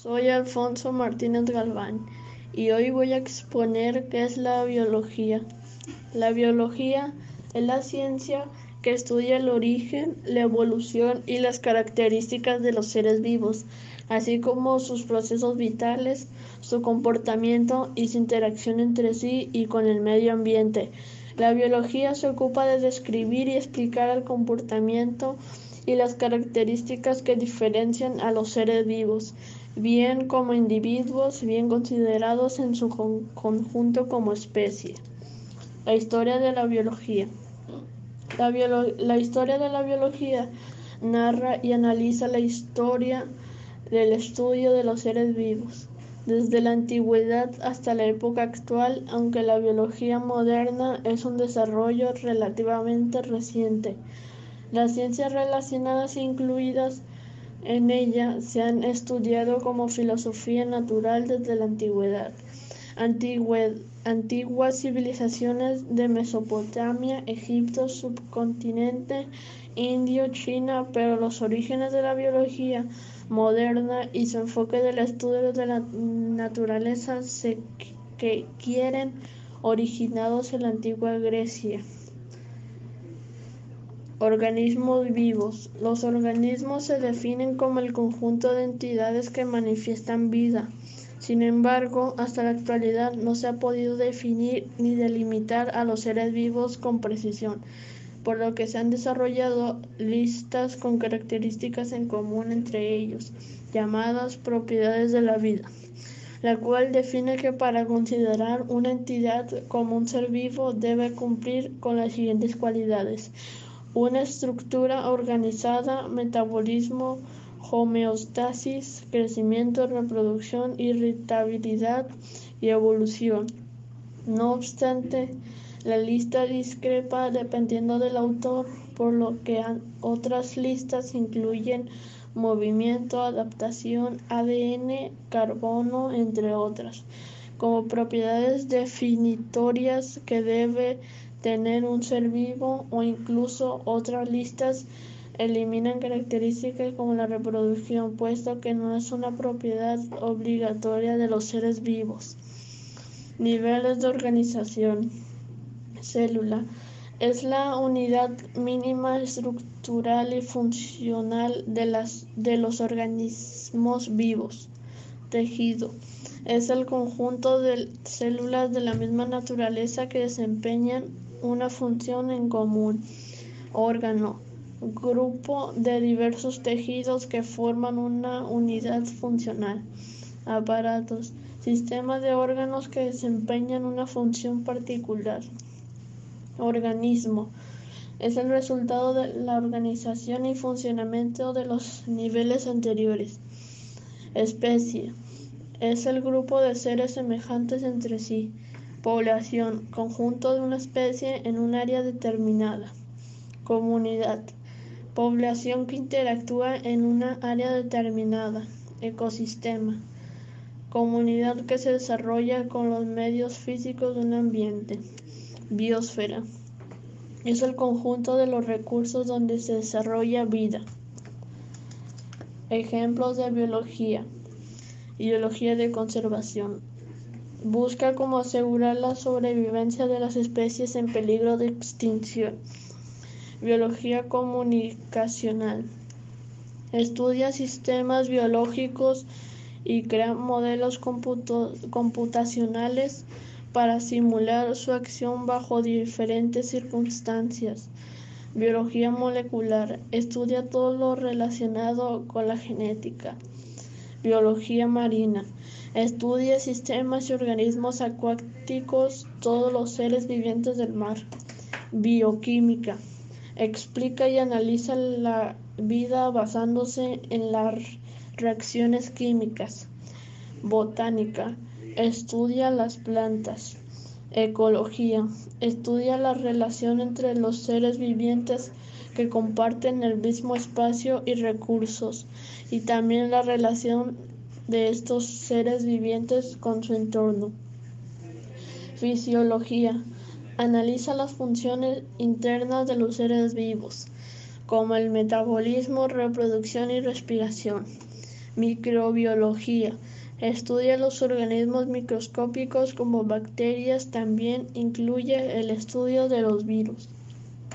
Soy Alfonso Martínez Galván y hoy voy a exponer qué es la biología. La biología es la ciencia que estudia el origen, la evolución y las características de los seres vivos, así como sus procesos vitales, su comportamiento y su interacción entre sí y con el medio ambiente. La biología se ocupa de describir y explicar el comportamiento y las características que diferencian a los seres vivos, bien como individuos, bien considerados en su conjunto como especie. La historia de la biología. La, la historia de la biología narra y analiza la historia del estudio de los seres vivos desde la antigüedad hasta la época actual, aunque la biología moderna es un desarrollo relativamente reciente. Las ciencias relacionadas incluidas en ella se han estudiado como filosofía natural desde la antigüedad. antiguas civilizaciones de Mesopotamia, Egipto, subcontinente indio, China, pero los orígenes de la biología moderna y su enfoque del estudio de la naturaleza se que quieren originados en la antigua Grecia. Organismos vivos. Los organismos se definen como el conjunto de entidades que manifiestan vida. Sin embargo, hasta la actualidad no se ha podido definir ni delimitar a los seres vivos con precisión, por lo que se han desarrollado listas con características en común entre ellos, llamadas propiedades de la vida, la cual define que para considerar una entidad como un ser vivo debe cumplir con las siguientes cualidades una estructura organizada, metabolismo, homeostasis, crecimiento, reproducción, irritabilidad y evolución. No obstante, la lista discrepa dependiendo del autor, por lo que otras listas incluyen movimiento, adaptación, ADN, carbono, entre otras, como propiedades definitorias que debe tener un ser vivo o incluso otras listas eliminan características como la reproducción, puesto que no es una propiedad obligatoria de los seres vivos. Niveles de organización. Célula. Es la unidad mínima estructural y funcional de, las, de los organismos vivos. Tejido es el conjunto de células de la misma naturaleza que desempeñan una función en común. Órgano, grupo de diversos tejidos que forman una unidad funcional. Aparatos, sistema de órganos que desempeñan una función particular. Organismo, es el resultado de la organización y funcionamiento de los niveles anteriores. Especie, es el grupo de seres semejantes entre sí. Población, conjunto de una especie en un área determinada. Comunidad, población que interactúa en una área determinada. Ecosistema, comunidad que se desarrolla con los medios físicos de un ambiente. Biosfera, es el conjunto de los recursos donde se desarrolla vida. Ejemplos de biología. Ideología de conservación. Busca cómo asegurar la sobrevivencia de las especies en peligro de extinción. Biología comunicacional. Estudia sistemas biológicos y crea modelos computacionales para simular su acción bajo diferentes circunstancias. Biología molecular. Estudia todo lo relacionado con la genética. Biología marina. Estudia sistemas y organismos acuáticos, todos los seres vivientes del mar. Bioquímica. Explica y analiza la vida basándose en las reacciones químicas. Botánica. Estudia las plantas. Ecología. Estudia la relación entre los seres vivientes que comparten el mismo espacio y recursos, y también la relación de estos seres vivientes con su entorno. Fisiología. Analiza las funciones internas de los seres vivos, como el metabolismo, reproducción y respiración. Microbiología. Estudia los organismos microscópicos como bacterias. También incluye el estudio de los virus.